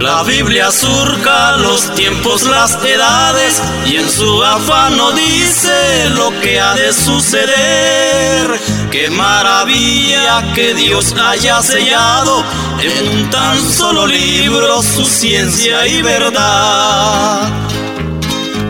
La Biblia surca los tiempos, las edades y en su afán no dice lo que ha de suceder. Qué maravilla que Dios haya sellado en un tan solo libro su ciencia y verdad.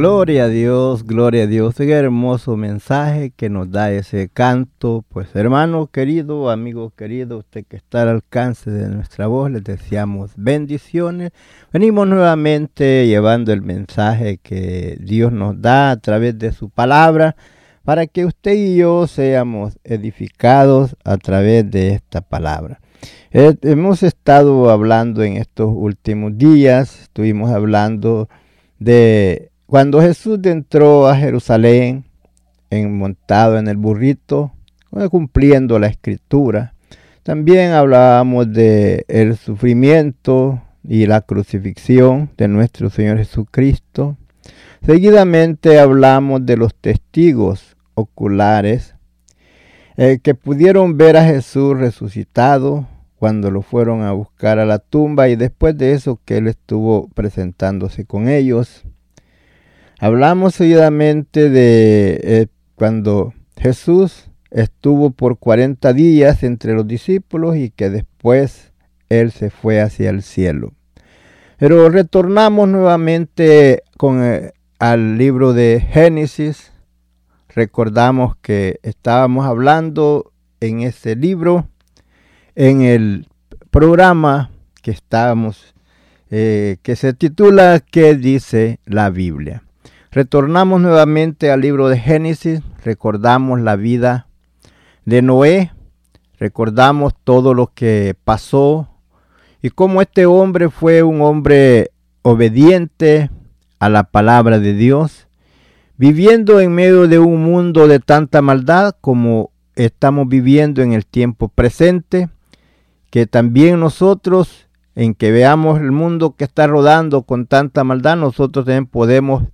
Gloria a Dios, gloria a Dios. Qué hermoso mensaje que nos da ese canto. Pues hermano querido, amigo querido, usted que está al alcance de nuestra voz, les deseamos bendiciones. Venimos nuevamente llevando el mensaje que Dios nos da a través de su palabra para que usted y yo seamos edificados a través de esta palabra. Eh, hemos estado hablando en estos últimos días, estuvimos hablando de cuando Jesús entró a Jerusalén, montado en el burrito, cumpliendo la escritura, también hablábamos de el sufrimiento y la crucifixión de nuestro Señor Jesucristo. Seguidamente hablamos de los testigos oculares eh, que pudieron ver a Jesús resucitado cuando lo fueron a buscar a la tumba y después de eso que él estuvo presentándose con ellos. Hablamos seguidamente de eh, cuando Jesús estuvo por 40 días entre los discípulos y que después Él se fue hacia el cielo. Pero retornamos nuevamente con, eh, al libro de Génesis. Recordamos que estábamos hablando en ese libro, en el programa que estábamos, eh, que se titula ¿Qué dice la Biblia? Retornamos nuevamente al libro de Génesis, recordamos la vida de Noé, recordamos todo lo que pasó y cómo este hombre fue un hombre obediente a la palabra de Dios, viviendo en medio de un mundo de tanta maldad como estamos viviendo en el tiempo presente, que también nosotros, en que veamos el mundo que está rodando con tanta maldad, nosotros también podemos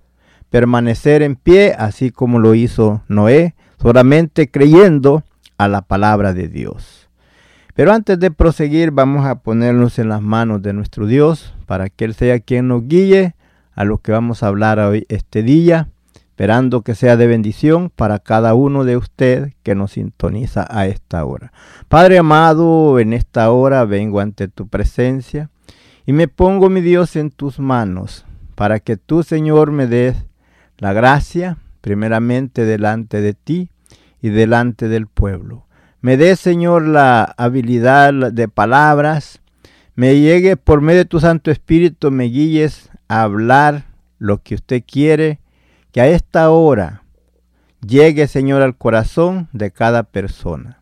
permanecer en pie, así como lo hizo Noé, solamente creyendo a la palabra de Dios. Pero antes de proseguir, vamos a ponernos en las manos de nuestro Dios para que Él sea quien nos guíe a lo que vamos a hablar hoy este día, esperando que sea de bendición para cada uno de ustedes que nos sintoniza a esta hora. Padre amado, en esta hora vengo ante tu presencia y me pongo, mi Dios, en tus manos, para que tú, Señor, me des la gracia, primeramente delante de ti y delante del pueblo. Me dé, Señor, la habilidad de palabras, me llegue por medio de tu Santo Espíritu, me guíes a hablar lo que usted quiere, que a esta hora llegue, Señor, al corazón de cada persona.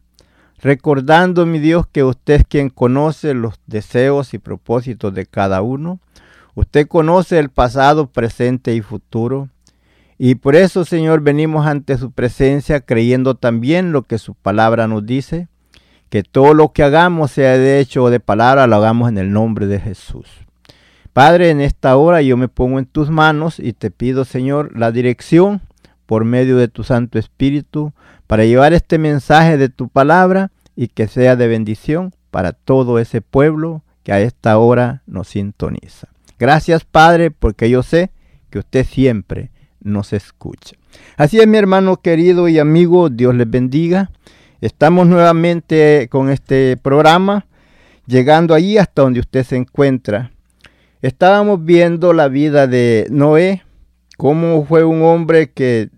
Recordando, mi Dios, que usted es quien conoce los deseos y propósitos de cada uno. Usted conoce el pasado, presente y futuro. Y por eso, Señor, venimos ante su presencia creyendo también lo que su palabra nos dice, que todo lo que hagamos, sea de hecho o de palabra, lo hagamos en el nombre de Jesús. Padre, en esta hora yo me pongo en tus manos y te pido, Señor, la dirección por medio de tu Santo Espíritu para llevar este mensaje de tu palabra y que sea de bendición para todo ese pueblo que a esta hora nos sintoniza. Gracias Padre, porque yo sé que usted siempre nos escucha. Así es mi hermano querido y amigo, Dios les bendiga. Estamos nuevamente con este programa, llegando allí hasta donde usted se encuentra. Estábamos viendo la vida de Noé, cómo fue un hombre que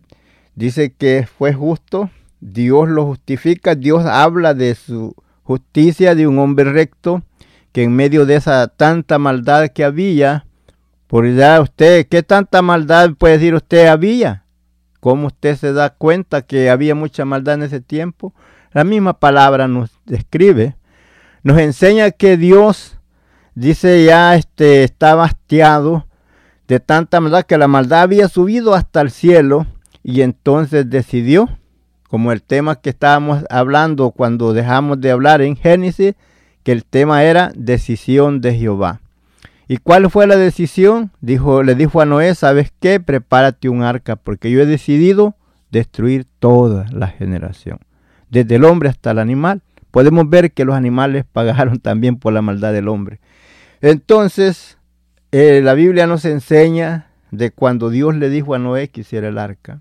dice que fue justo, Dios lo justifica, Dios habla de su justicia de un hombre recto, que en medio de esa tanta maldad que había, por usted, ¿qué tanta maldad puede decir usted había? ¿Cómo usted se da cuenta que había mucha maldad en ese tiempo? La misma palabra nos describe, nos enseña que Dios, dice ya, este, está hastiado de tanta maldad, que la maldad había subido hasta el cielo y entonces decidió como el tema que estábamos hablando cuando dejamos de hablar en Génesis, que el tema era decisión de Jehová. ¿Y cuál fue la decisión? Dijo, le dijo a Noé, ¿sabes qué? Prepárate un arca, porque yo he decidido destruir toda la generación, desde el hombre hasta el animal. Podemos ver que los animales pagaron también por la maldad del hombre. Entonces, eh, la Biblia nos enseña de cuando Dios le dijo a Noé que hiciera el arca.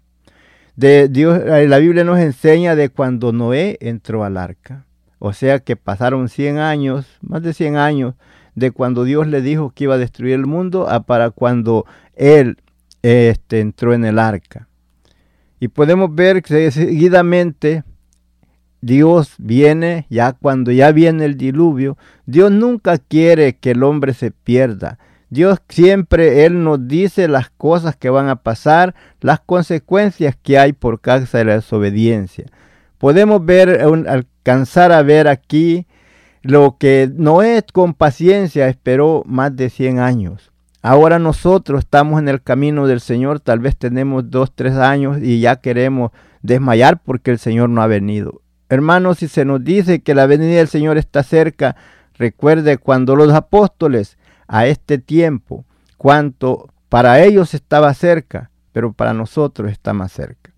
Dios, eh, la Biblia nos enseña de cuando Noé entró al arca. O sea que pasaron 100 años, más de 100 años, de cuando Dios le dijo que iba a destruir el mundo a para cuando él este, entró en el arca. Y podemos ver que seguidamente Dios viene, ya cuando ya viene el diluvio, Dios nunca quiere que el hombre se pierda. Dios siempre, Él nos dice las cosas que van a pasar, las consecuencias que hay por causa de la desobediencia. Podemos ver, alcanzar a ver aquí lo que Noé con paciencia esperó más de 100 años. Ahora nosotros estamos en el camino del Señor, tal vez tenemos dos, tres años y ya queremos desmayar porque el Señor no ha venido. Hermanos, si se nos dice que la venida del Señor está cerca, recuerde cuando los apóstoles a este tiempo, cuanto para ellos estaba cerca, pero para nosotros está más cerca.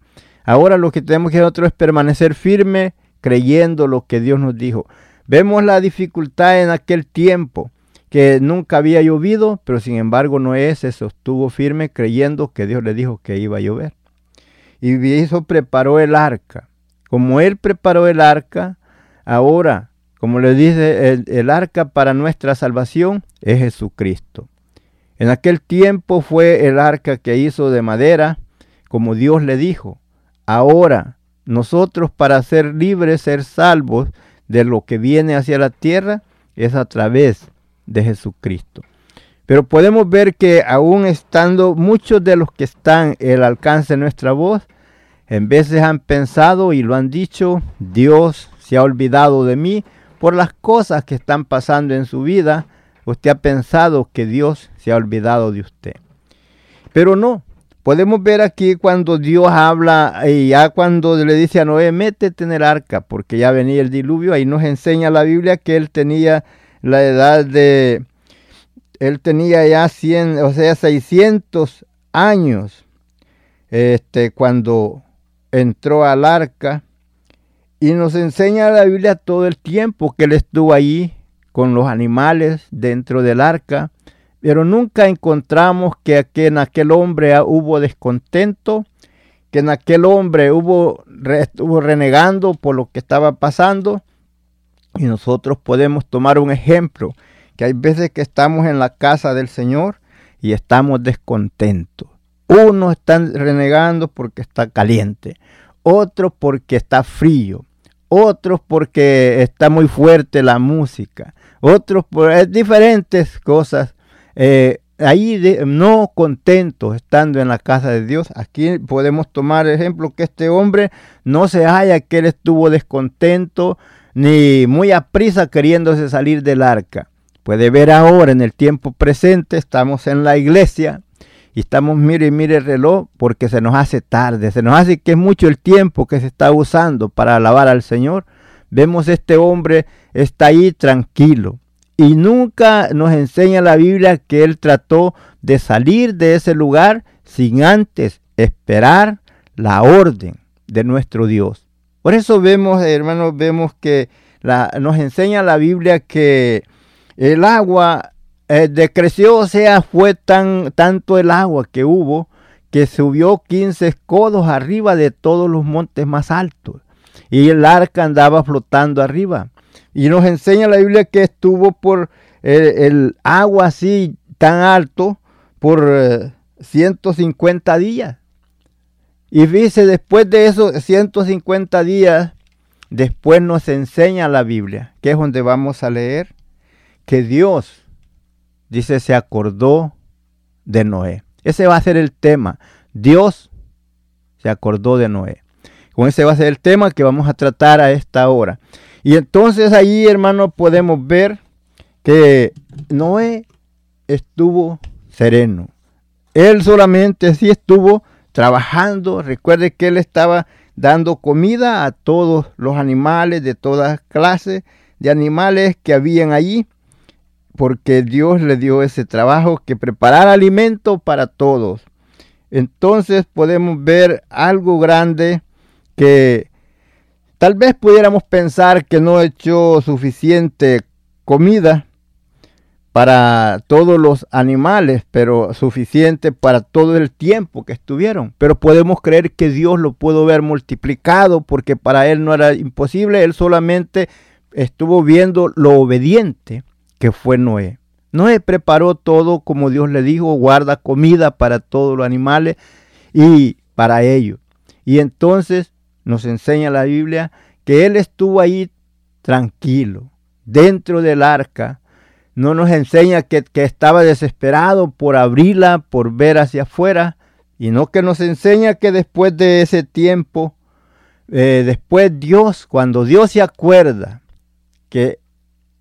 Ahora lo que tenemos que nosotros es permanecer firme creyendo lo que Dios nos dijo. Vemos la dificultad en aquel tiempo que nunca había llovido, pero sin embargo Noé se sostuvo firme creyendo que Dios le dijo que iba a llover. Y eso preparó el arca. Como él preparó el arca, ahora como le dice, el, arca para nuestra salvación es Jesucristo. En aquel tiempo fue el arca que hizo de madera, como Dios le dijo. Ahora, nosotros para ser libres, ser salvos de lo que viene hacia la tierra, es a través de Jesucristo. Pero podemos ver que aún estando muchos de los que están el alcance de nuestra voz, en veces han pensado y lo han dicho, Dios se ha olvidado de mí, por las cosas que están pasando en su vida, usted ha pensado que Dios se ha olvidado de usted. Pero no, podemos ver aquí cuando Dios habla y ya cuando le dice a Noé, métete en el arca, porque ya venía el diluvio, ahí nos enseña la Biblia que él tenía la edad de, él tenía ya 100, o sea, 600 años, este, cuando entró al arca y nos enseña la Biblia todo el tiempo que él estuvo allí con los animales dentro del arca, pero nunca encontramos que en aquel hombre hubo descontento, que en aquel hombre hubo, estuvo renegando por lo que estaba pasando. Y nosotros podemos tomar un ejemplo, que hay veces que estamos en la casa del Señor y estamos descontentos. Uno está renegando porque está caliente, otro porque está frío, otros porque está muy fuerte la música, otros por diferentes cosas. Eh, ahí no contentos estando en la casa de Dios. Aquí podemos tomar ejemplo que este hombre no se halla que él estuvo descontento ni muy a prisa queriéndose salir del arca. Puede ver ahora en el tiempo presente, estamos en la iglesia, y estamos, mire y mire el reloj porque se nos hace tarde, se nos hace que es mucho el tiempo que se está usando para alabar al Señor. Vemos este hombre está ahí tranquilo y nunca nos enseña la Biblia que él trató de salir de ese lugar sin antes esperar la orden de nuestro Dios. Por eso vemos, hermanos, vemos que la, nos enseña la Biblia que el agua eh, decreció, o sea, fue tan, tanto el agua que hubo que subió 15 codos arriba de todos los montes más altos. Y el arca andaba flotando arriba. Y nos enseña la Biblia que estuvo por eh, el, agua así tan alto por 150 eh, días. Y dice, después de esos 150 días, después nos enseña la Biblia, que es donde vamos a leer, que Dios, dice, se acordó de Noé. Ese va a ser el tema. Dios se acordó de Noé. Con ese va a ser el tema que vamos a tratar a esta hora. Y entonces ahí, hermano, podemos ver que Noé estuvo sereno. Él solamente sí estuvo trabajando. Recuerde que él estaba dando comida a todos los animales de todas clases de animales que habían allí, porque Dios le dio ese trabajo que preparar alimento para todos. Entonces podemos ver algo grande que tal vez pudiéramos pensar que no echó suficiente comida para todos los animales, pero suficiente para todo el tiempo que estuvieron. Pero podemos creer que Dios lo pudo ver multiplicado porque para él no era imposible, él solamente estuvo viendo lo obediente que fue Noé. Noé preparó todo como Dios le dijo, guarda comida para todos los animales y para ellos. Y entonces nos enseña la Biblia que él estuvo ahí tranquilo, dentro del arca, no nos enseña que, estaba desesperado por abrirla, por ver hacia afuera, y no que nos enseña que después de ese tiempo, eh, después Dios, cuando Dios se acuerda que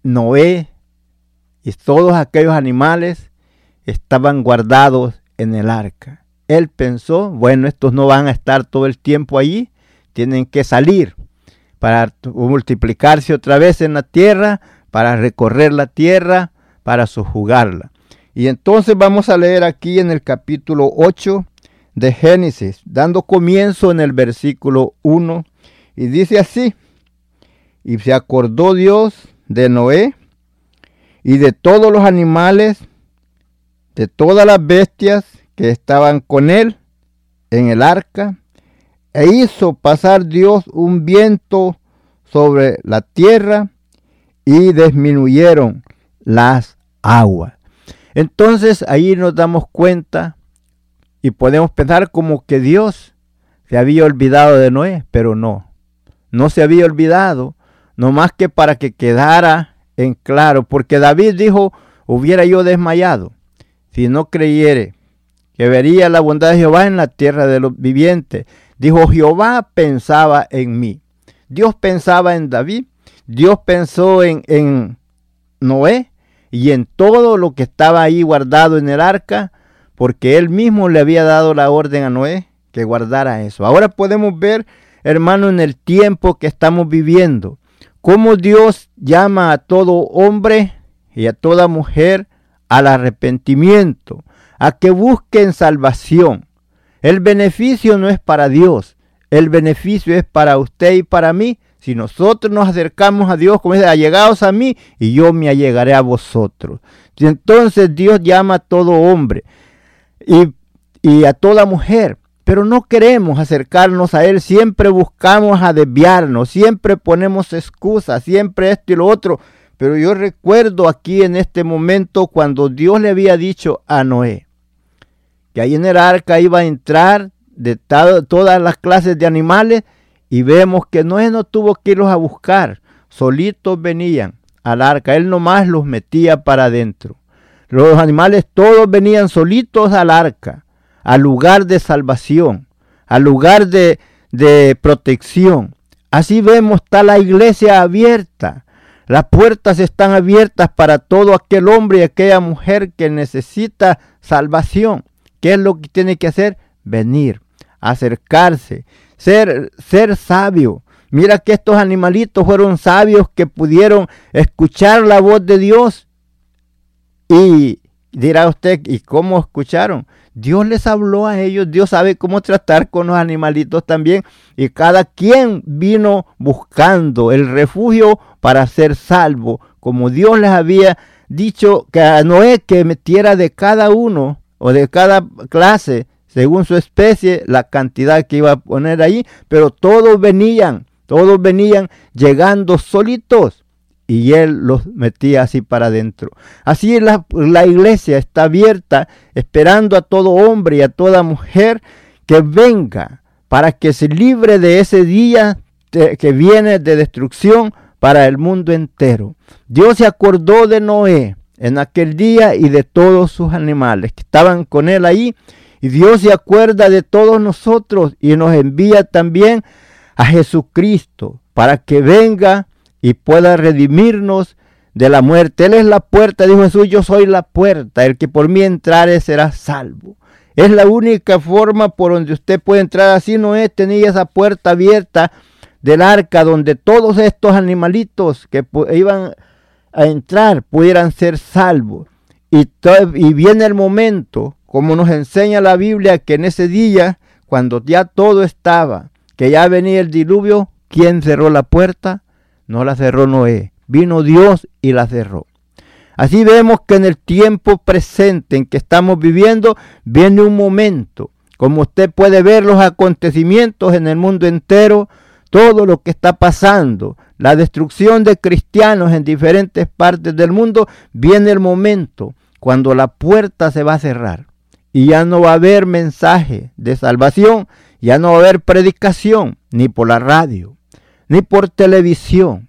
Noé y todos aquellos animales estaban guardados en el arca. Él pensó, bueno, estos no van a estar todo el tiempo allí, tienen que salir para multiplicarse otra vez en la tierra, para recorrer la tierra, para sujugarla. Y entonces vamos a leer aquí en el capítulo 8 de Génesis, dando comienzo en el versículo 1, y dice así, y se acordó Dios de Noé y de todos los animales, de todas las bestias que estaban con él en el arca, e hizo pasar Dios un viento sobre la tierra y disminuyeron las aguas. Entonces ahí nos damos cuenta y podemos pensar como que Dios se había olvidado de Noé, pero no, no se había olvidado, no más que para que quedara en claro, porque David dijo, hubiera yo desmayado si no creyere que vería la bondad de Jehová en la tierra de los vivientes. Dijo, Jehová pensaba en mí. Dios pensaba en David, Dios pensó en, en Noé y en todo lo que estaba ahí guardado en el arca, porque él mismo le había dado la orden a Noé que guardara eso. Ahora podemos ver, hermano, en el tiempo que estamos viviendo, cómo Dios llama a todo hombre y a toda mujer al arrepentimiento, a que busquen salvación. El beneficio no es para Dios, el beneficio es para usted y para mí, si nosotros nos acercamos a Dios, como dice, allegados a mí, y yo me allegaré a vosotros. Entonces Dios llama a todo hombre y, y a toda mujer, pero no queremos acercarnos a Él, siempre buscamos a desviarnos, siempre ponemos excusas, siempre esto y lo otro. Pero yo recuerdo aquí en este momento cuando Dios le había dicho a Noé que ahí en el arca iba a entrar de todas las clases de animales y vemos que Noé no tuvo que irlos a buscar, solitos venían al arca, él nomás los metía para adentro. Los animales todos venían solitos al arca, al lugar de salvación, al lugar de, de protección. Así vemos, está la iglesia abierta. Las puertas están abiertas para todo aquel hombre y aquella mujer que necesita salvación. ¿Qué es lo que tiene que hacer? Venir, acercarse, ser, ser sabio. Mira que estos animalitos fueron sabios que pudieron escuchar la voz de Dios y, Dirá usted, ¿y cómo escucharon? Dios les habló a ellos, Dios sabe cómo tratar con los animalitos también. Y cada quien vino buscando el refugio para ser salvo, como Dios les había dicho que a Noé que metiera de cada uno o de cada clase, según su especie, la cantidad que iba a poner ahí, pero todos venían, todos venían llegando solitos y él los metía así para adentro. Así la, la iglesia está abierta esperando a todo hombre y a toda mujer que venga para que se libre de ese día que viene de destrucción para el mundo entero. Dios se acordó de Noé en aquel día y de todos sus animales que estaban con él ahí. Y Dios se acuerda de todos nosotros y nos envía también a Jesucristo para que venga y pueda redimirnos de la muerte. Él es la puerta, dijo Jesús, yo soy la puerta, el que por mí entrare será salvo. Es la única forma por donde usted puede entrar. Así no es, tenía esa puerta abierta del arca donde todos estos animalitos que iban a entrar pudieran ser salvos. Y, y viene el momento, como nos enseña la Biblia, que en ese día, cuando ya todo estaba, que ya venía el diluvio, ¿quién cerró la puerta? no la cerró Noé, vino Dios y la cerró. Así vemos que en el tiempo presente en que estamos viviendo viene un momento, como usted puede ver los acontecimientos en el mundo entero, todo lo que está pasando, la destrucción de cristianos en diferentes partes del mundo, viene el momento cuando la puerta se va a cerrar y ya no va a haber mensaje de salvación, ya no va a haber predicación ni por la radio, ni por televisión,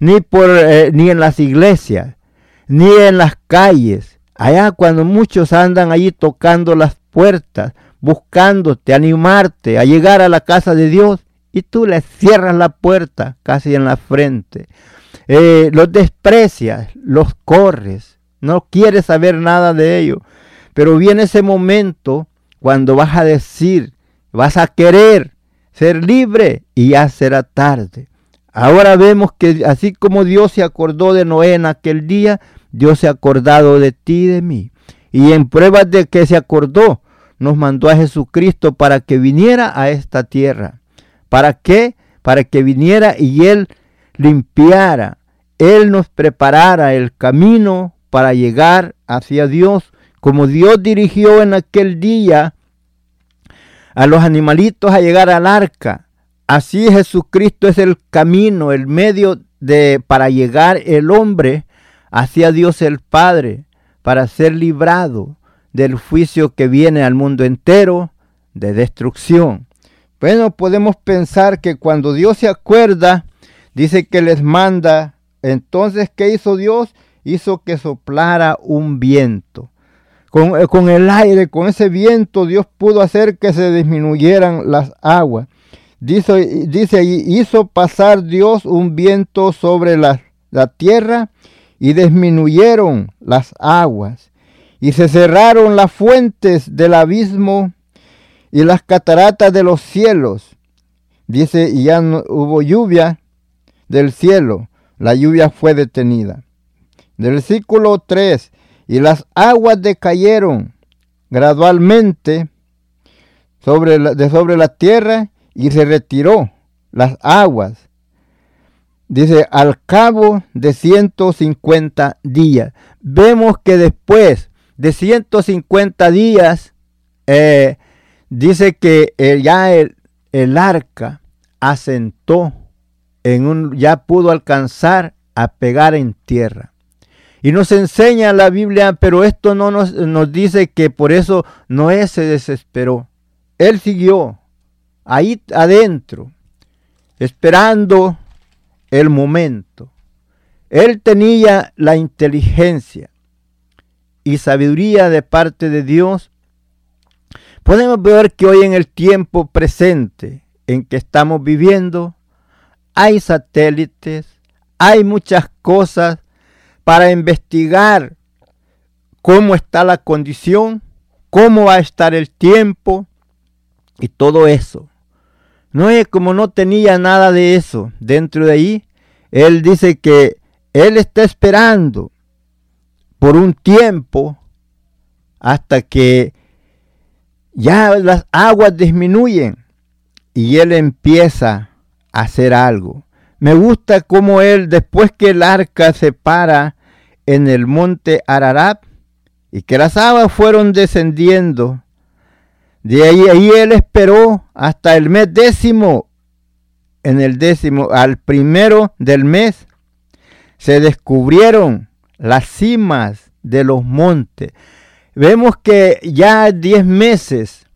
ni, por, eh, ni en las iglesias, ni en las calles. Allá cuando muchos andan allí tocando las puertas, buscándote, animarte a llegar a la casa de Dios, y tú les cierras la puerta casi en la frente. Eh, los desprecias, los corres, no quieres saber nada de ellos. Pero viene ese momento cuando vas a decir, vas a querer ser libre y ya será tarde. Ahora vemos que así como Dios se acordó de Noé en aquel día, Dios se ha acordado de ti y de mí. Y en pruebas de que se acordó, nos mandó a Jesucristo para que viniera a esta tierra. ¿Para qué? Para que viniera y Él limpiara, Él nos preparara el camino para llegar hacia Dios, como Dios dirigió en aquel día a los animalitos a llegar al arca. Así Jesucristo es el camino, el medio de para llegar el hombre hacia Dios el Padre, para ser librado del juicio que viene al mundo entero de destrucción. Bueno, podemos pensar que cuando Dios se acuerda, dice que les manda, entonces, ¿qué hizo Dios? Hizo que soplara un viento. Eh, con, el aire, con ese viento, Dios pudo hacer que se disminuyeran las aguas. Dice, hizo pasar Dios un viento sobre la tierra y disminuyeron las aguas. Y se cerraron las fuentes del abismo y las cataratas de los cielos. Dice, y ya no hubo lluvia del cielo. La lluvia fue detenida. Del versículo 3 y las aguas decayeron gradualmente sobre la, de sobre la tierra y se retiró las aguas. Dice, al cabo de 150 días. Vemos que después de 150 días, eh, dice que ya el, el arca asentó en un, ya pudo alcanzar a pegar en tierra. Y nos enseña la Biblia, pero esto no nos, nos dice que por eso Noé se desesperó. Él siguió ahí adentro, esperando el momento. Él tenía la inteligencia y sabiduría de parte de Dios. Podemos ver que hoy en el tiempo presente en que estamos viviendo, hay satélites, hay muchas cosas para investigar cómo está la condición, cómo va a estar el tiempo y todo eso. No es como no tenía nada de eso dentro de ahí. Él dice que él está esperando por un tiempo hasta que ya las aguas disminuyen y él empieza a hacer algo. Me gusta cómo él, después que el arca se para en el monte Ararat y que las aguas fueron descendiendo, de ahí, ahí él esperó hasta el mes décimo. En el décimo, al primero del mes, se descubrieron las cimas de los montes. Vemos que ya 10 meses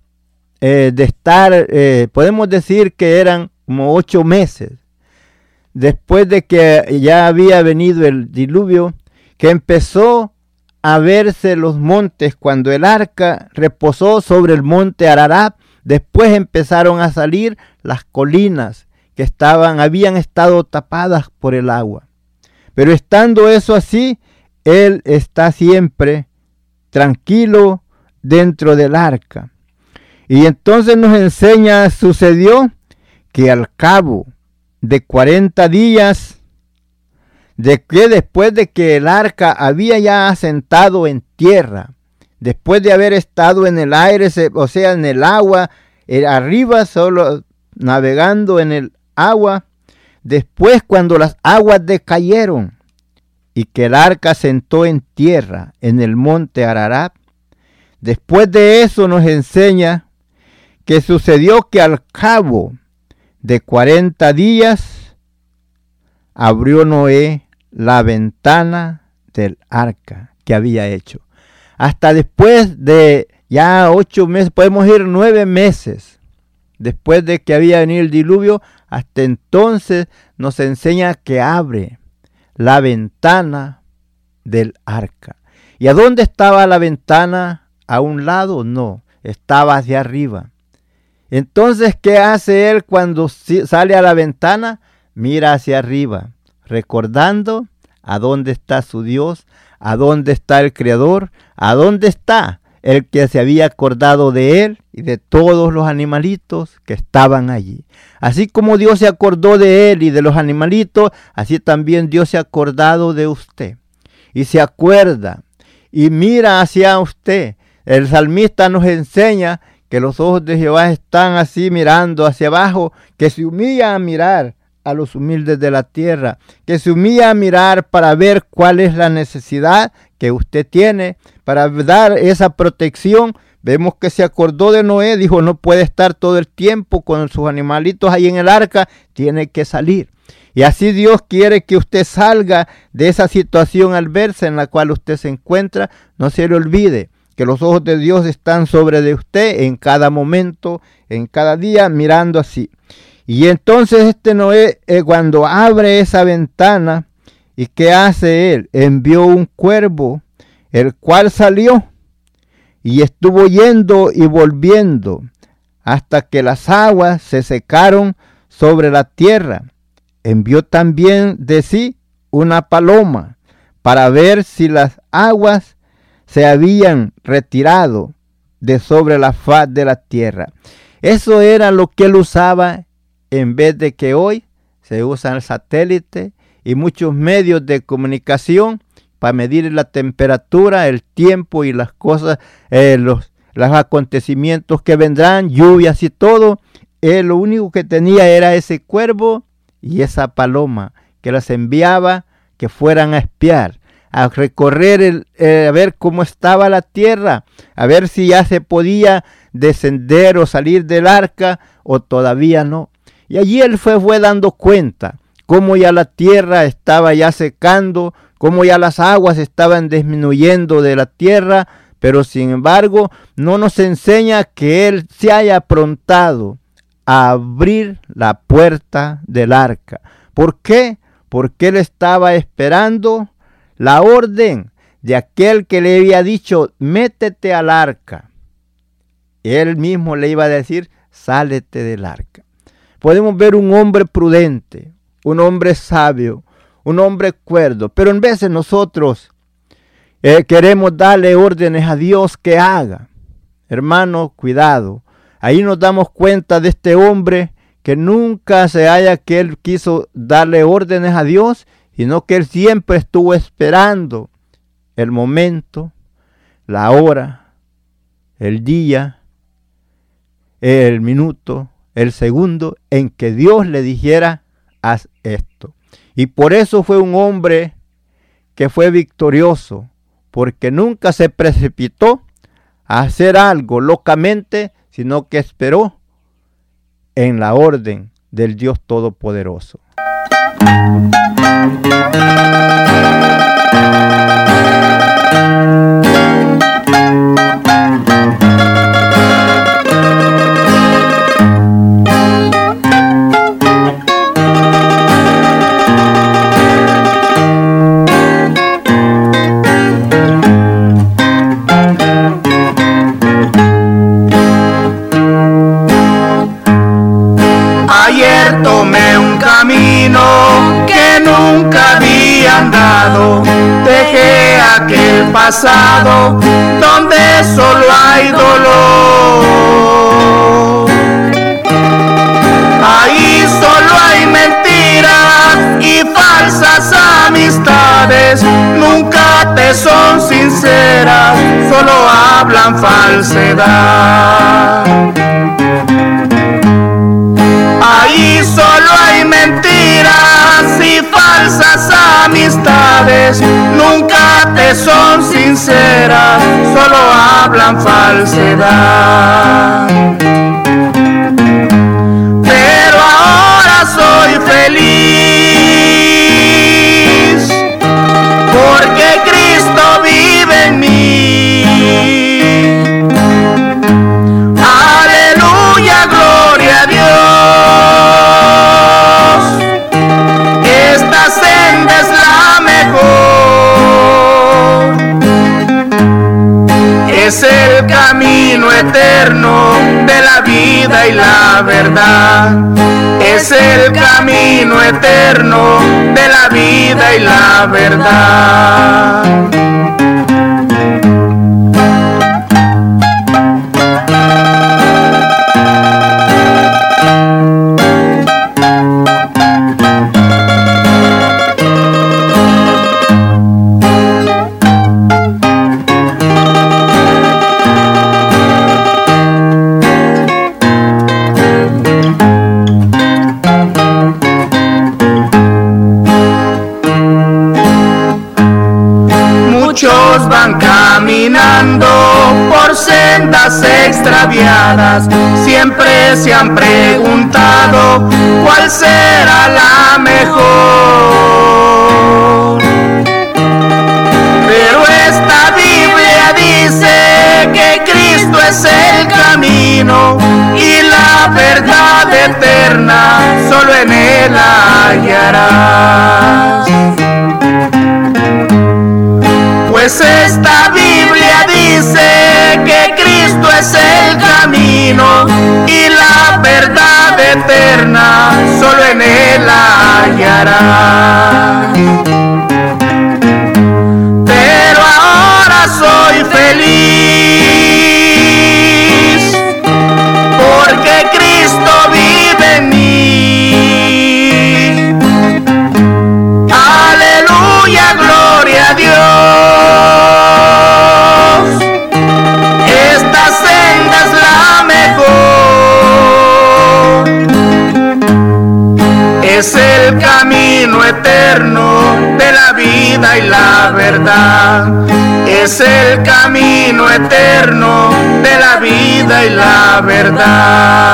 eh, de estar, eh, podemos decir que eran como 8 meses, después de que ya había venido el diluvio, que empezó a verse los montes cuando el arca reposó sobre el monte Ararat. Después empezaron a salir las colinas que estaban, habían estado tapadas por el agua. Pero estando eso así, él está siempre tranquilo dentro del arca. Y entonces nos enseña, sucedió que al cabo de 40 días de que después de que el arca había ya asentado en tierra, después de haber estado en el aire, o sea, en el agua, eh, arriba solo navegando en el agua, después cuando las aguas decayeron y que el arca sentó en tierra en el monte Ararat, después de eso nos enseña que sucedió que al cabo de 40 días abrió Noé la ventana del arca que había hecho. Hasta después de ya ocho meses, podemos ir nueve meses, después de que había venido el diluvio, hasta entonces nos enseña que abre la ventana del arca. ¿Y a dónde estaba la ventana? ¿A un lado? No, estaba hacia arriba. Entonces, ¿qué hace él cuando sale a la ventana? Mira hacia arriba recordando a dónde está su Dios, a dónde está el Creador, a dónde está el que se había acordado de él y de todos los animalitos que estaban allí. Así como Dios se acordó de él y de los animalitos, así también Dios se ha acordado de usted. Y se acuerda y mira hacia usted. El salmista nos enseña que los ojos de Jehová están así mirando hacia abajo, que se humilla a mirar a los humildes de la tierra, que se humilla a mirar para ver cuál es la necesidad que usted tiene, para dar esa protección. Vemos que se acordó de Noé, dijo, no puede estar todo el tiempo con sus animalitos ahí en el arca, tiene que salir. Y así Dios quiere que usted salga de esa situación adversa en la cual usted se encuentra. No se le olvide que los ojos de Dios están sobre de usted en cada momento, en cada día, mirando así. Y entonces este Noé, eh, cuando abre esa ventana, ¿y qué hace él? Envió un cuervo, el cual salió y estuvo yendo y volviendo hasta que las aguas se secaron sobre la tierra. Envió también de sí una paloma para ver si las aguas se habían retirado de sobre la faz de la tierra. Eso era lo que él usaba en vez de que hoy se usan el satélite y muchos medios de comunicación para medir la temperatura, el tiempo y las cosas, eh, los, los acontecimientos que vendrán, lluvias y todo. Él lo único que tenía era ese cuervo y esa paloma que las enviaba que fueran a espiar, a recorrer, el, eh, a ver cómo estaba la tierra, a ver si ya se podía descender o salir del arca o todavía no. Y allí él fue, fue dando cuenta cómo ya la tierra estaba ya secando, cómo ya las aguas estaban disminuyendo de la tierra, pero sin embargo no nos enseña que él se haya aprontado a abrir la puerta del arca. ¿Por qué? Porque él estaba esperando la orden de aquel que le había dicho, métete al arca. Él mismo le iba a decir, sálete del arca podemos ver un hombre prudente, un hombre sabio, un hombre cuerdo, pero en de nosotros eh, queremos darle órdenes a Dios que haga. Hermano, cuidado. Ahí nos damos cuenta de este hombre que nunca se haya que él quiso darle órdenes a Dios, sino que él siempre estuvo esperando el momento, la hora, el día, el minuto, el segundo en que Dios le dijera, haz esto. Y por eso fue un hombre que fue victorioso, porque nunca se precipitó a hacer algo locamente, sino que esperó en la orden del Dios Todopoderoso. Dejé aquel pasado donde solo hay dolor. Ahí solo hay mentiras y falsas amistades, nunca te son sinceras, solo hablan falsedad. Ahí solo nunca te son sinceras, solo hablan falsedad. Es el camino eterno de la vida y la verdad. Es el camino eterno de la vida y la verdad. Se han preguntado cuál será la mejor. Pero esta Biblia dice que Cristo es el camino y la verdad eterna, solo en Él hallarás. Pues esta Biblia dice que Cristo es el camino y la verdad eterna, solo en Él hallará. Eterno de la vida y la verdad. Es el camino eterno de la vida y la verdad.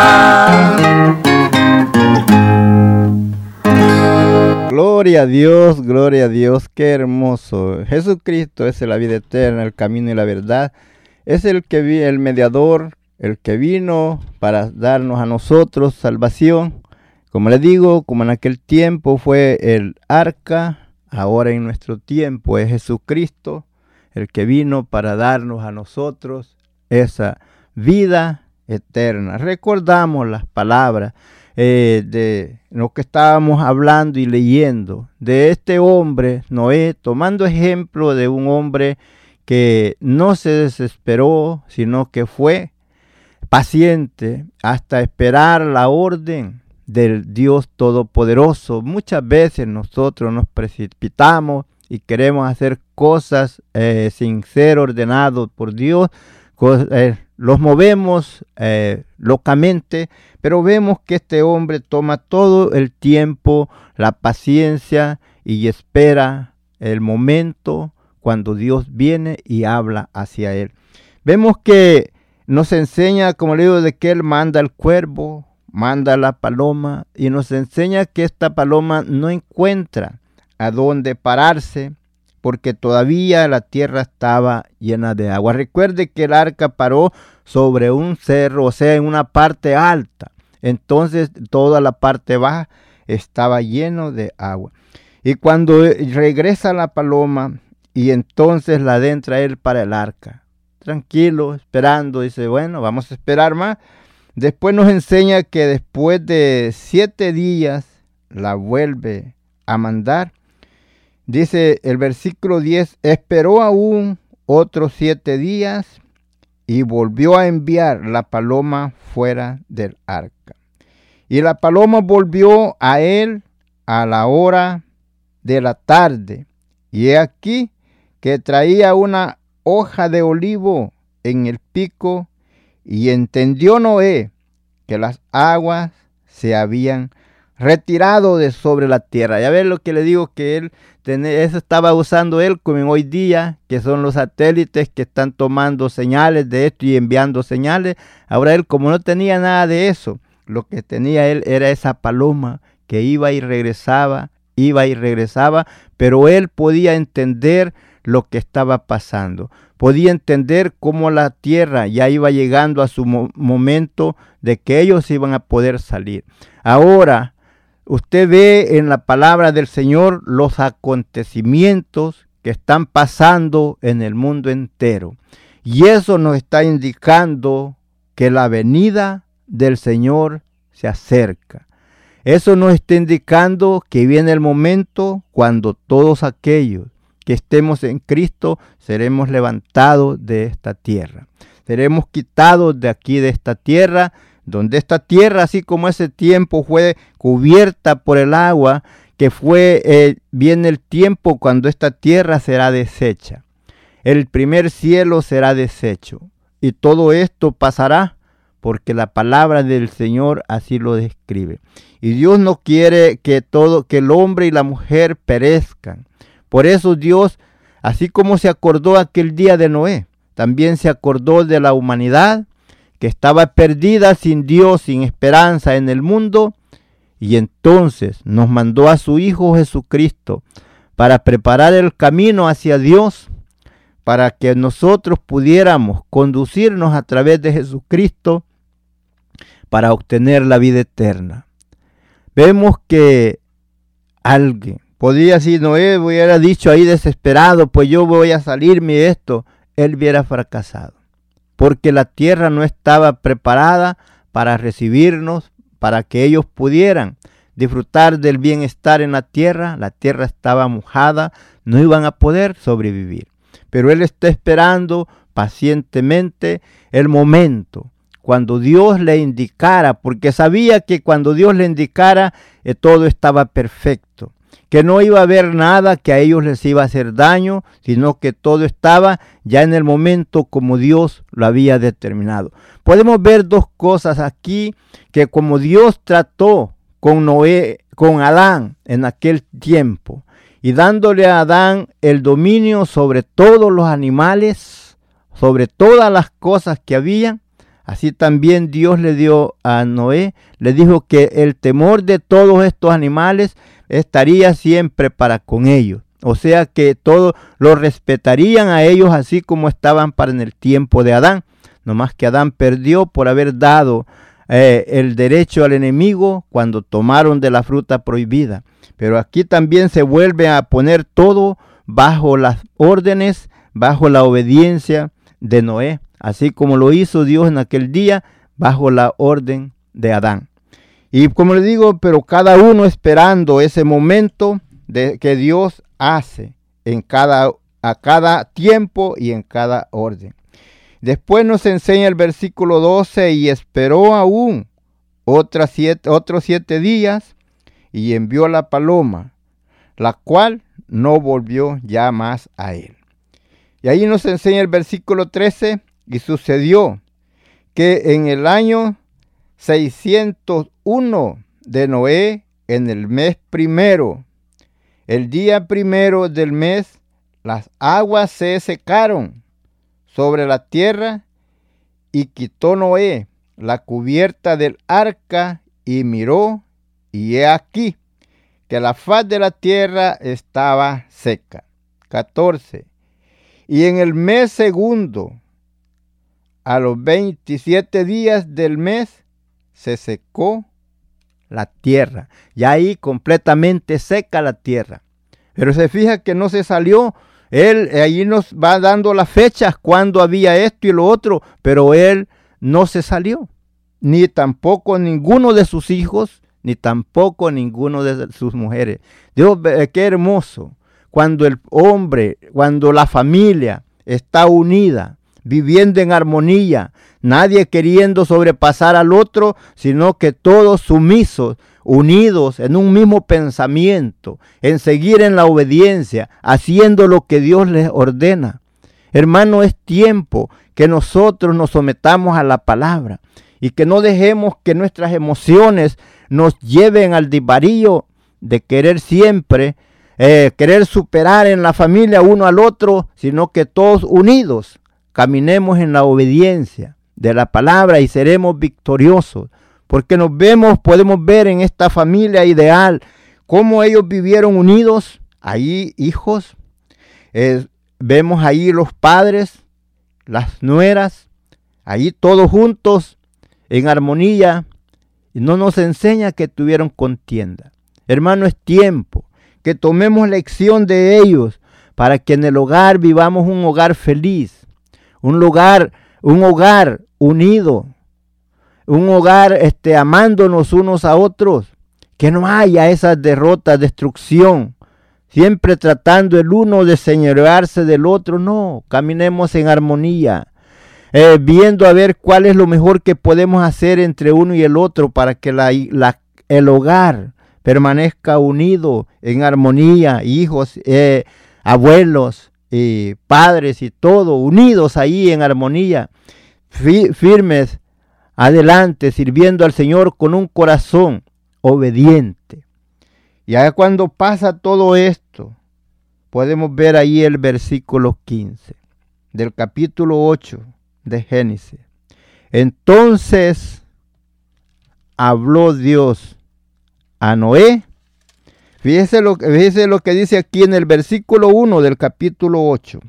Gloria a Dios, gloria a Dios, qué hermoso. Jesucristo es la vida eterna, el camino y la verdad. Es el que vi, el mediador, el que vino para darnos a nosotros salvación. Como le digo, como en aquel tiempo fue el arca, ahora en nuestro tiempo es Jesucristo, el que vino para darnos a nosotros esa vida eterna. Recordamos las palabras eh, de lo que estábamos hablando y leyendo, de este hombre, Noé, tomando ejemplo de un hombre que no se desesperó, sino que fue paciente hasta esperar la orden del Dios Todopoderoso. Muchas veces nosotros nos precipitamos y queremos hacer cosas eh, sin ser ordenados por Dios, eh, los movemos eh, locamente, pero vemos que este hombre toma todo el tiempo, la paciencia y espera el momento cuando Dios viene y habla hacia él. Vemos que nos enseña, como le digo, de que él manda el cuervo, manda la paloma y nos enseña que esta paloma no encuentra a dónde pararse porque todavía la tierra estaba llena de agua. Recuerde que el arca paró sobre un cerro, o sea, en una parte alta. Entonces toda la parte baja estaba lleno de agua. Y cuando regresa la paloma y entonces la adentra él para el arca, tranquilo, esperando, dice, bueno, vamos a esperar más. Después nos enseña que después de siete días la vuelve a mandar Dice el versículo 10, esperó aún otros siete días y volvió a enviar la paloma fuera del arca. Y la paloma volvió a él a la hora de la tarde. Y he aquí que traía una hoja de olivo en el pico y entendió Noé que las aguas se habían retirado de sobre la tierra. Ya ven lo que le digo que él eso estaba usando él como hoy día, que son los satélites que están tomando señales de esto y enviando señales. Ahora él como no tenía nada de eso, lo que tenía él era esa paloma que iba y regresaba, iba y regresaba, pero él podía entender lo que estaba pasando. Podía entender cómo la tierra ya iba llegando a su momento de que ellos iban a poder salir. Ahora, usted ve en la palabra del Señor los acontecimientos que están pasando en el mundo entero. Y eso nos está indicando que la venida del Señor se acerca. Eso nos está indicando que viene el momento cuando todos aquellos que estemos en Cristo seremos levantados de esta tierra. Seremos quitados de aquí de esta tierra donde esta tierra, así como ese tiempo fue cubierta por el agua, que fue, eh, viene el tiempo cuando esta tierra será deshecha. El primer cielo será deshecho. Y todo esto pasará porque la palabra del Señor así lo describe. Y Dios no quiere que todo, que el hombre y la mujer perezcan. Por eso Dios, así como se acordó aquel día de Noé, también se acordó de la humanidad que estaba perdida sin Dios, sin esperanza en el mundo, y entonces nos mandó a su Hijo Jesucristo para preparar el camino hacia Dios, para que nosotros pudiéramos conducirnos a través de Jesucristo para obtener la vida eterna. Vemos que alguien, podría si Noé hubiera dicho ahí desesperado, pues yo voy a salirme de esto, él hubiera fracasado porque la tierra no estaba preparada para recibirnos, para que ellos pudieran disfrutar del bienestar en la tierra. La tierra estaba mojada, no iban a poder sobrevivir. Pero Él está esperando pacientemente el momento cuando Dios le indicara, porque sabía que cuando Dios le indicara eh, todo estaba perfecto que no iba a haber nada que a ellos les iba a hacer daño, sino que todo estaba ya en el momento como Dios lo había determinado. Podemos ver dos cosas aquí, que como Dios trató con Noé, con Adán en aquel tiempo, y dándole a Adán el dominio sobre todos los animales, sobre todas las cosas que había, Así también Dios le dio a Noé, le dijo que el temor de todos estos animales estaría siempre para con ellos. O sea que todos lo respetarían a ellos así como estaban para en el tiempo de Adán. No más que Adán perdió por haber dado eh, el derecho al enemigo cuando tomaron de la fruta prohibida. Pero aquí también se vuelve a poner todo bajo las órdenes, bajo la obediencia de Noé, así como lo hizo Dios en aquel día bajo la orden de Adán. Y como le digo, pero cada uno esperando ese momento de que Dios hace en cada, a cada tiempo y en cada orden. Después nos enseña el versículo 12 y esperó aún otras siete, otros siete días y envió la paloma, la cual no volvió ya más a él. Y ahí nos enseña el versículo 13 y sucedió que en el año 601 de Noé, en el mes primero, el día primero del mes, las aguas se secaron sobre la tierra y quitó Noé la cubierta del arca y miró, y he aquí que la faz de la tierra estaba seca. 14. Y en el mes segundo, a los 27 días del mes, se secó la tierra. Y ahí completamente seca la tierra. Pero se fija que no se salió. Él ahí nos va dando las fechas cuando había esto y lo otro, pero él no se salió. Ni tampoco ninguno de sus hijos, ni tampoco ninguno de sus mujeres. Dios, qué hermoso. Cuando el hombre, cuando la familia está unida, viviendo en armonía, nadie queriendo sobrepasar al otro, sino que todos sumisos, unidos en un mismo pensamiento, en seguir en la obediencia, haciendo lo que Dios les ordena. Hermano, es tiempo que nosotros nos sometamos a la palabra y que no dejemos que nuestras emociones nos lleven al divarío de querer siempre, eh, querer superar en la familia uno al otro, sino que todos unidos caminemos en la obediencia de la palabra y seremos victoriosos. Porque nos vemos, podemos ver en esta familia ideal cómo ellos vivieron unidos, ahí hijos, eh, vemos ahí los padres, las nueras, ahí todos juntos en armonía, y no nos enseña que tuvieron contienda. Hermano, es tiempo que tomemos lección de ellos para que en el hogar vivamos un hogar feliz, un hogar, un hogar unido, un hogar este, amándonos unos a otros, que no haya esas derrotas, destrucción, siempre tratando el uno de señorearse del otro, no, caminemos en armonía, eh, viendo a ver cuál es lo mejor que podemos hacer entre uno y el otro para que la, el hogar permanezca unido en armonía, hijos, eh, abuelos, y padres y todo, unidos ahí en armonía, firmes, adelante, sirviendo al Señor con un corazón obediente. Y ahí cuando pasa todo esto, podemos ver ahí el versículo 15 del capítulo 8 de Génesis. Entonces habló Dios a Noé Fíjese lo, lo que dice aquí en el versículo 1 del capítulo 8.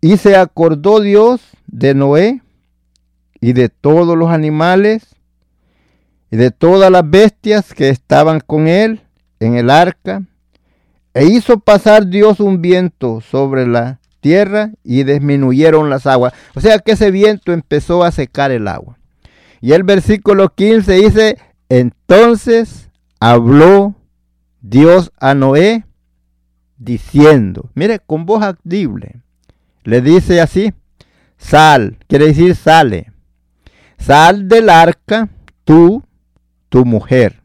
Y se acordó Dios de Noé y de todos los animales y de todas las bestias que estaban con él en el arca. E hizo pasar Dios un viento sobre la tierra y disminuyeron las aguas. O sea que ese viento empezó a secar el agua. Y el versículo 15 dice, entonces habló Dios a Noé diciendo, mire, con voz audible, le dice así, sal, quiere decir sale, sal del arca tú, tu mujer.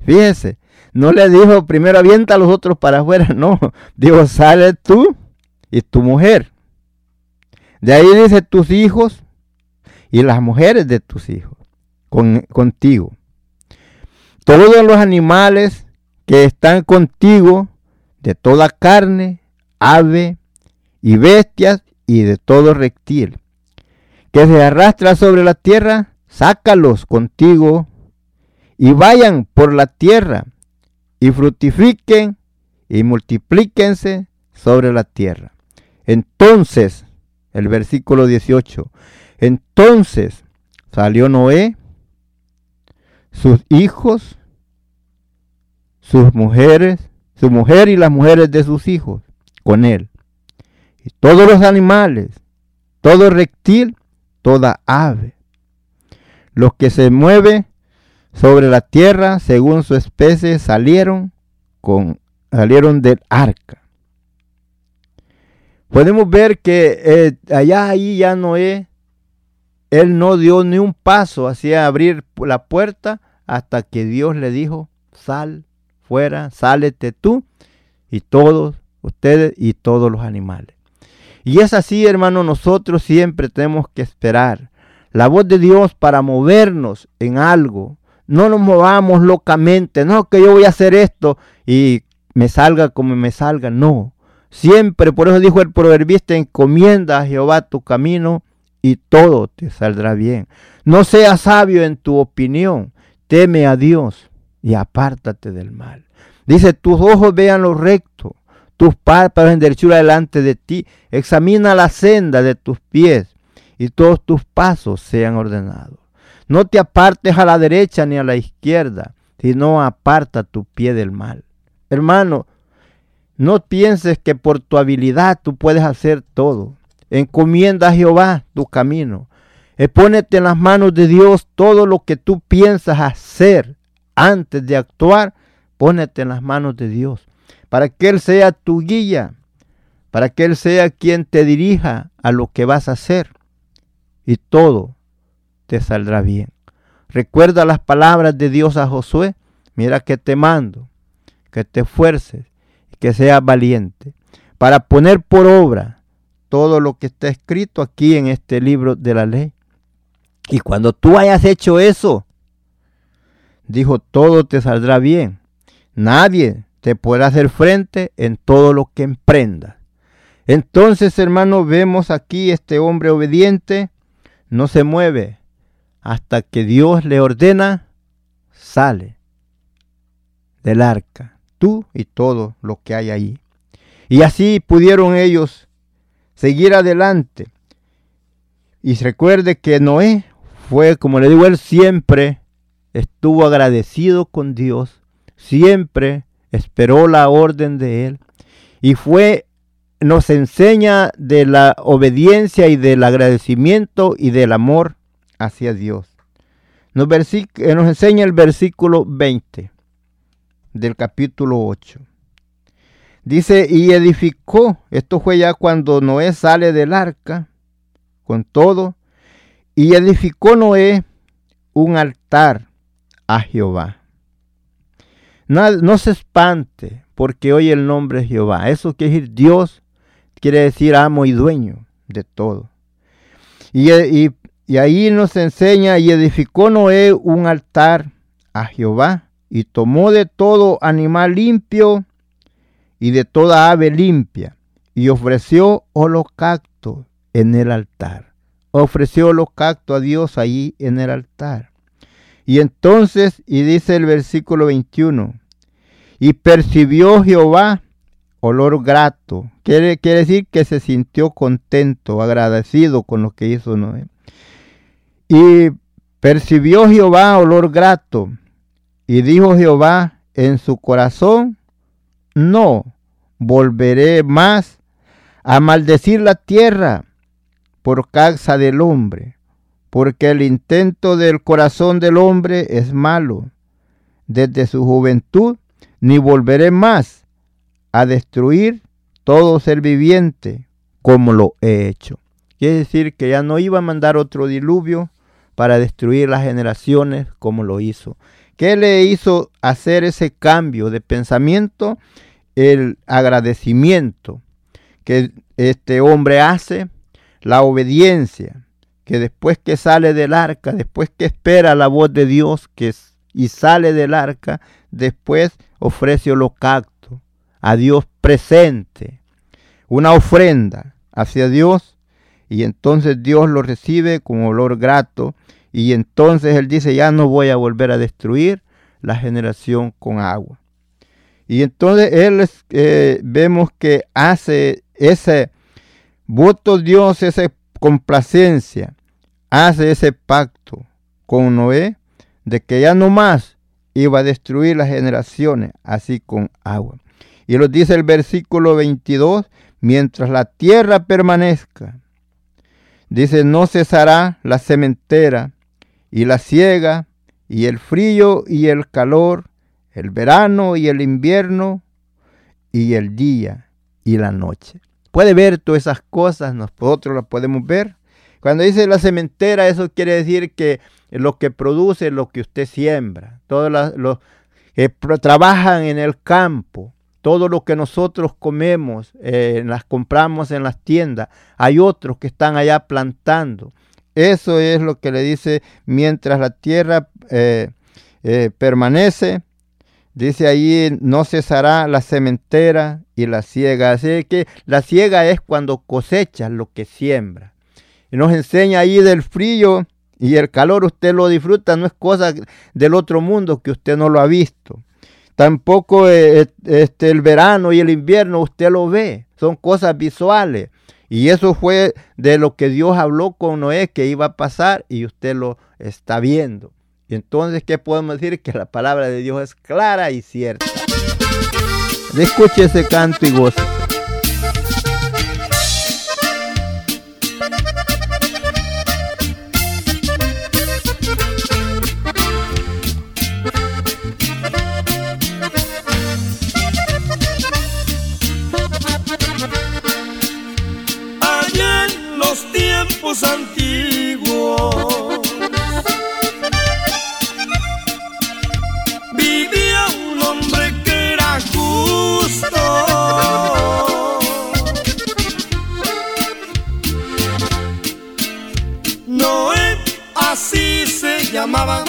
Fíjese, no le dijo primero avienta a los otros para afuera, no, dijo sale tú y tu mujer. De ahí dice tus hijos y las mujeres de tus hijos con, contigo. Todos los animales que están contigo de toda carne, ave y bestias y de todo reptil, que se arrastra sobre la tierra, sácalos contigo y vayan por la tierra y fructifiquen y multiplíquense sobre la tierra. Entonces, el versículo 18, entonces salió Noé, sus hijos, sus mujeres, su mujer y las mujeres de sus hijos con él. Y todos los animales, todo reptil, toda ave, los que se mueven sobre la tierra según su especie salieron con salieron del arca. Podemos ver que eh, allá ahí ya Noé, él no dio ni un paso hacia abrir la puerta hasta que Dios le dijo, sal fuera, sálete tú y todos ustedes y todos los animales. Y es así, hermano, nosotros siempre tenemos que esperar la voz de Dios para movernos en algo. No nos movamos locamente, no que yo voy a hacer esto y me salga como me salga, no. Siempre, por eso dijo el proverbista, encomienda a Jehová tu camino y todo te saldrá bien. No seas sabio en tu opinión, teme a Dios y apártate del mal. Dice, tus ojos vean lo recto, tus párpados en derechura delante de ti, examina la senda de tus pies y todos tus pasos sean ordenados. No te apartes a la derecha ni a la izquierda, sino aparta tu pie del mal. Hermano, no pienses que por tu habilidad tú puedes hacer todo. Encomienda a Jehová tu camino. Pónete en las manos de Dios todo lo que tú piensas hacer antes de actuar. Pónete en las manos de Dios. Para que Él sea tu guía. Para que Él sea quien te dirija a lo que vas a hacer y todo te saldrá bien. Recuerda las palabras de Dios a Josué. Mira que te mando, que te esfuerces y que seas valiente para poner por obra todo lo que está escrito aquí en este libro de la ley. Y cuando tú hayas hecho eso, dijo, todo te saldrá bien. Nadie te podrá hacer frente en todo lo que emprendas. Entonces, hermano, vemos aquí este hombre obediente no se mueve hasta que Dios le ordena, sale del arca, tú y todo lo que hay ahí. Y así pudieron ellos seguir adelante. Y recuerde que Noé fue, como le digo, él siempre estuvo agradecido con Dios, siempre esperó la orden de él y fue nos enseña de la obediencia y del agradecimiento y del amor hacia Dios. Nos, eh, enseña el versículo 20 del capítulo 8. Dice, y edificó, esto fue ya cuando Noé sale del arca, con todo, y edificó Noé un altar a Jehová. No, se espante porque hoy el nombre es Jehová. Eso quiere decir Dios quiere decir amo y dueño de todo. Y, ahí nos enseña, y edificó Noé un altar a Jehová, y tomó de todo animal limpio y de toda ave limpia, y ofreció holocausto en el altar. Ofreció holocausto a Dios allí en el altar. Y entonces, y dice el versículo 21, y percibió Jehová olor grato. Quiere, quiere decir que se sintió contento, agradecido con lo que hizo Noé. Y percibió Jehová olor grato. Y dijo Jehová en su corazón, no volveré más a maldecir la tierra por causa del hombre, porque el intento del corazón del hombre es malo desde su juventud, ni volveré más a destruir todo ser viviente como lo he hecho. Quiere decir que ya no iba a mandar otro diluvio para destruir las generaciones como lo hizo. ¿Qué le hizo hacer ese cambio de pensamiento? El agradecimiento que este hombre hace, la obediencia, que después que sale del arca, después que espera la voz de Dios que, y sale del arca, después ofrece holocausto a Dios presente, una ofrenda hacia Dios, y entonces Dios lo recibe con olor grato, y entonces Él dice, ya no voy a volver a destruir la generación con agua. Y entonces Él eh, vemos que hace ese voto Dios, esa complacencia, hace ese pacto con Noé de que ya no más iba a destruir las generaciones así con agua. Y lo dice el versículo 22, mientras la tierra permanezca. Dice, no cesará la cementera y la siega y el frío y el calor, el verano y el invierno y el día y la noche. Puede ver todas esas cosas, nosotros las podemos ver. Cuando dice la cementera, eso quiere decir que lo que produce lo que usted siembra. Todos los que trabajan en el campo, todo lo que nosotros comemos, eh, las compramos en las tiendas. Hay otros que están allá plantando. Eso es lo que le dice mientras la tierra eh, eh, permanece. Dice ahí, no cesará la cementera y la ciega. Así que la ciega es cuando cosecha lo que siembra. Y nos enseña ahí del frío y el calor, usted lo disfruta, no es cosa del otro mundo que usted no lo ha visto. Tampoco eh, este, el verano y el invierno usted lo ve, son cosas visuales. Y eso fue de lo que Dios habló con Noé que iba a pasar y usted lo está viendo. Entonces, ¿qué podemos decir? Que la palabra de Dios es clara y cierta. Escuche ese canto y goce. Antiguos. Vivía un hombre que era justo. Noé, así se llamaba,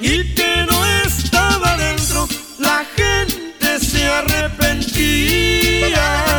y que no estaba dentro, la gente se arrepentía.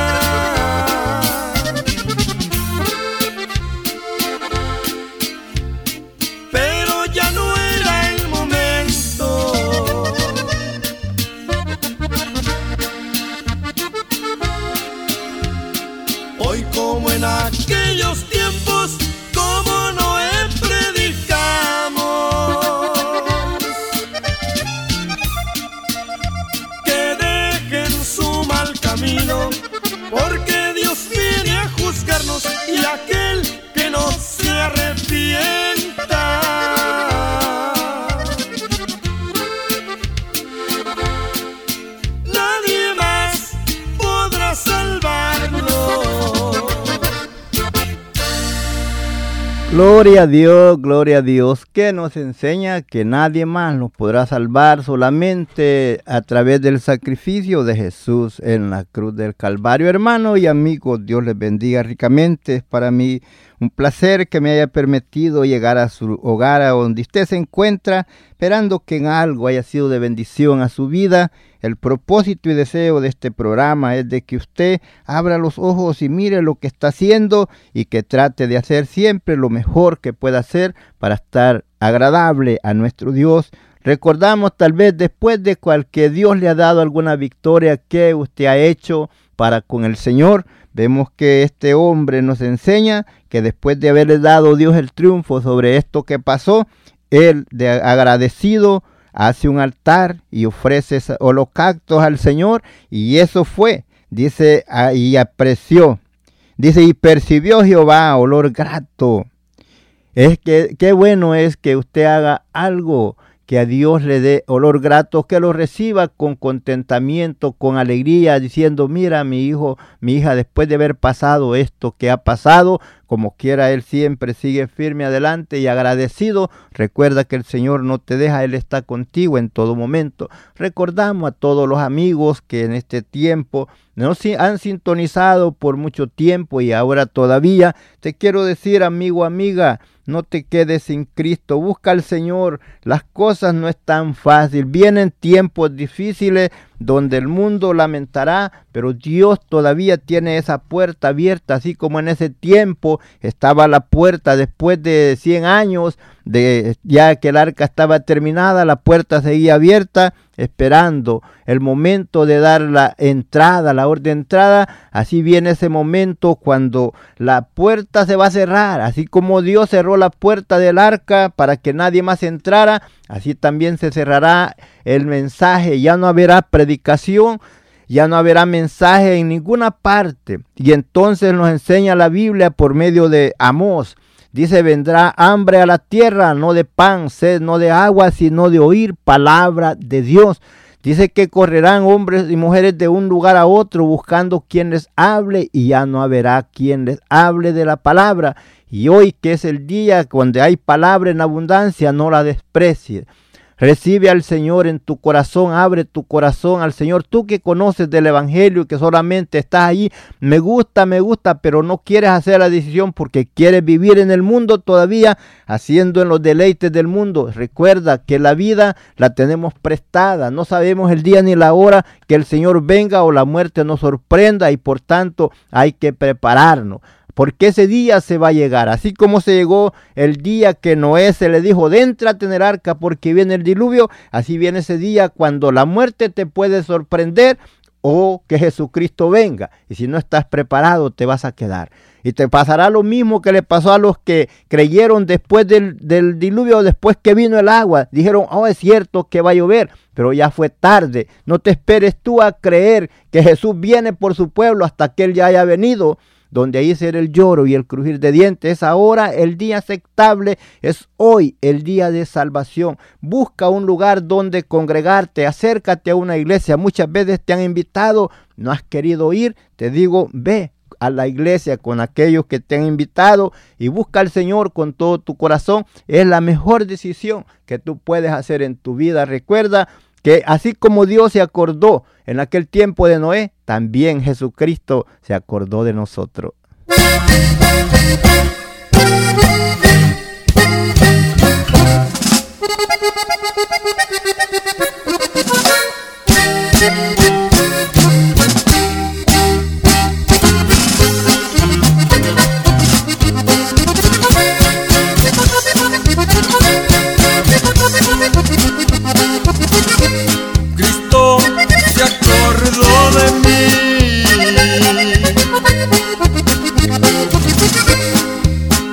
Gloria a Dios, gloria a Dios, que nos enseña que nadie más nos podrá salvar solamente a través del sacrificio de Jesús en la cruz del Calvario. Hermanos y amigos, Dios les bendiga ricamente. Es para mí un placer que me haya permitido llegar a su hogar, a donde usted se encuentra, esperando que en algo haya sido de bendición a su vida. El propósito y deseo de este programa es de que usted abra los ojos y mire lo que está haciendo y que trate de hacer siempre lo mejor que pueda hacer para estar agradable a nuestro Dios. Recordamos tal vez después de cualquier Dios le ha dado alguna victoria que usted ha hecho para con el Señor. Vemos que este hombre nos enseña que después de haberle dado Dios el triunfo sobre esto que pasó, él de agradecido hace un altar y ofrece holocaustos al Señor y eso fue, dice, ah, y apreció, dice, y percibió Jehová olor grato. Es que qué bueno es que usted haga algo que a Dios le dé olor grato, que lo reciba con contentamiento, con alegría, diciendo, mira mi hijo, mi hija, después de haber pasado esto que ha pasado, como quiera, Él siempre sigue firme adelante y agradecido. Recuerda que el Señor no te deja, Él está contigo en todo momento. Recordamos a todos los amigos que en este tiempo no han sintonizado por mucho tiempo y ahora todavía. Te quiero decir, amigo, amiga, no te quedes sin Cristo, busca al Señor. Las cosas no están fáciles. Vienen tiempos difíciles donde el mundo lamentará, pero Dios todavía tiene esa puerta abierta, así como en ese tiempo estaba la puerta después de 100 años, de ya que el arca estaba terminada, la puerta seguía abierta, esperando el momento de dar la entrada, la orden de entrada, así viene ese momento cuando la puerta se va a cerrar, así como Dios cerró la puerta del arca para que nadie más entrara, así también se cerrará el mensaje, ya no habrá predicación, ya no habrá mensaje en ninguna parte. Y entonces nos enseña la Biblia por medio de Amós. Dice, vendrá hambre a la tierra, no de pan, sed, no de agua, sino de oír palabra de Dios. Dice que correrán hombres y mujeres de un lugar a otro buscando quien les hable y ya no habrá quien les hable de la palabra. Y hoy que es el día cuando hay palabra en abundancia, no la desprecies. Recibe al Señor en tu corazón, abre tu corazón al Señor. Tú que conoces del Evangelio, que solamente estás ahí, me gusta, me gusta, pero no quieres hacer la decisión porque quieres vivir en el mundo todavía, haciendo en los deleites del mundo. Recuerda que la vida la tenemos prestada, no sabemos el día ni la hora que el Señor venga o la muerte nos sorprenda y por tanto hay que prepararnos porque ese día se va a llegar, así como se llegó el día que Noé se le dijo, dentra a tener arca porque viene el diluvio, así viene ese día cuando la muerte te puede sorprender o que Jesucristo venga. Y si no estás preparado, te vas a quedar. Y te pasará lo mismo que le pasó a los que creyeron después del, del, diluvio, después que vino el agua. Dijeron, oh, es cierto que va a llover, pero ya fue tarde. No te esperes tú a creer que Jesús viene por su pueblo hasta que Él ya haya venido donde ahí será el lloro y el crujir de dientes. Es ahora el día aceptable, es hoy el día de salvación. Busca un lugar donde congregarte, acércate a una iglesia. Muchas veces te han invitado, no has querido ir, te digo, ve a la iglesia con aquellos que te han invitado y busca al Señor con todo tu corazón. Es la mejor decisión que tú puedes hacer en tu vida. Recuerda que así como Dios se acordó en aquel tiempo de Noé, también Jesucristo se acordó de nosotros.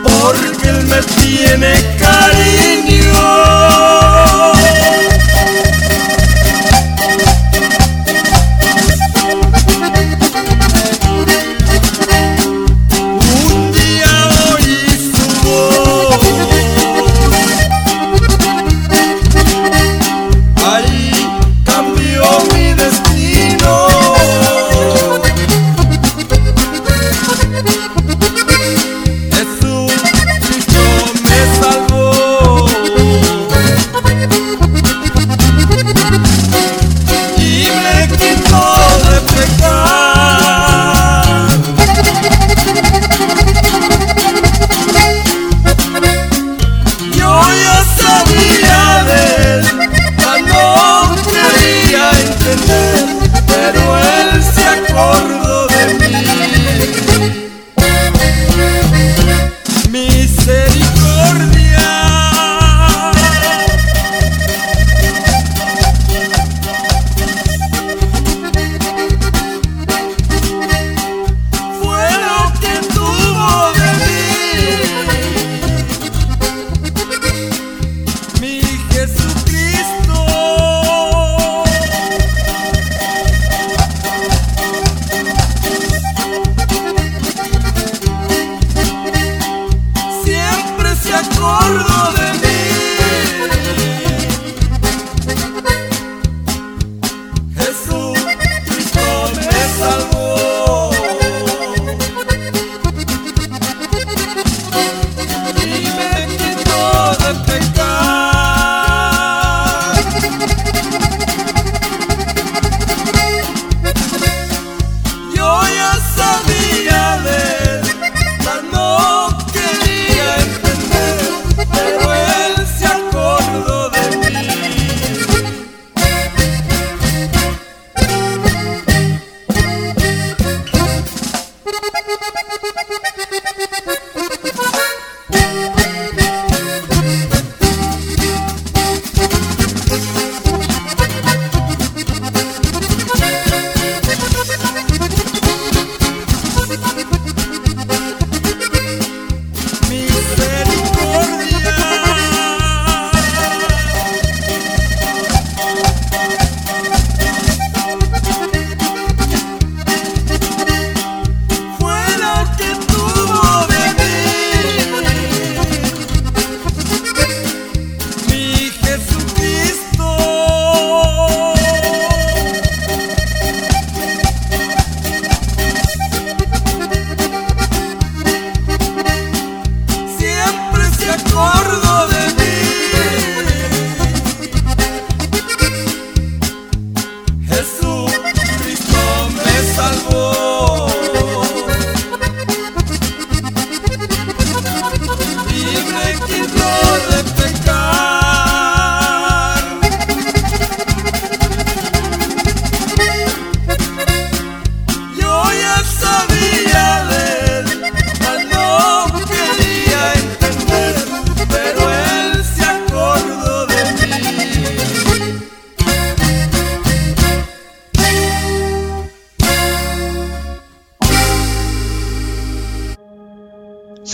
Porque él me tiene cariño.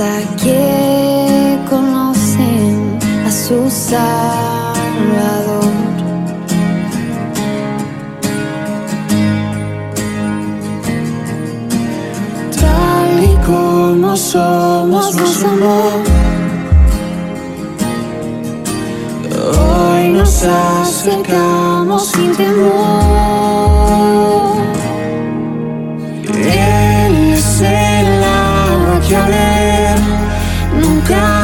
hasta que conocen a su Salvador. Tal y como somos, nos amó. Hoy nos acercamos sin temor. Él es el agua que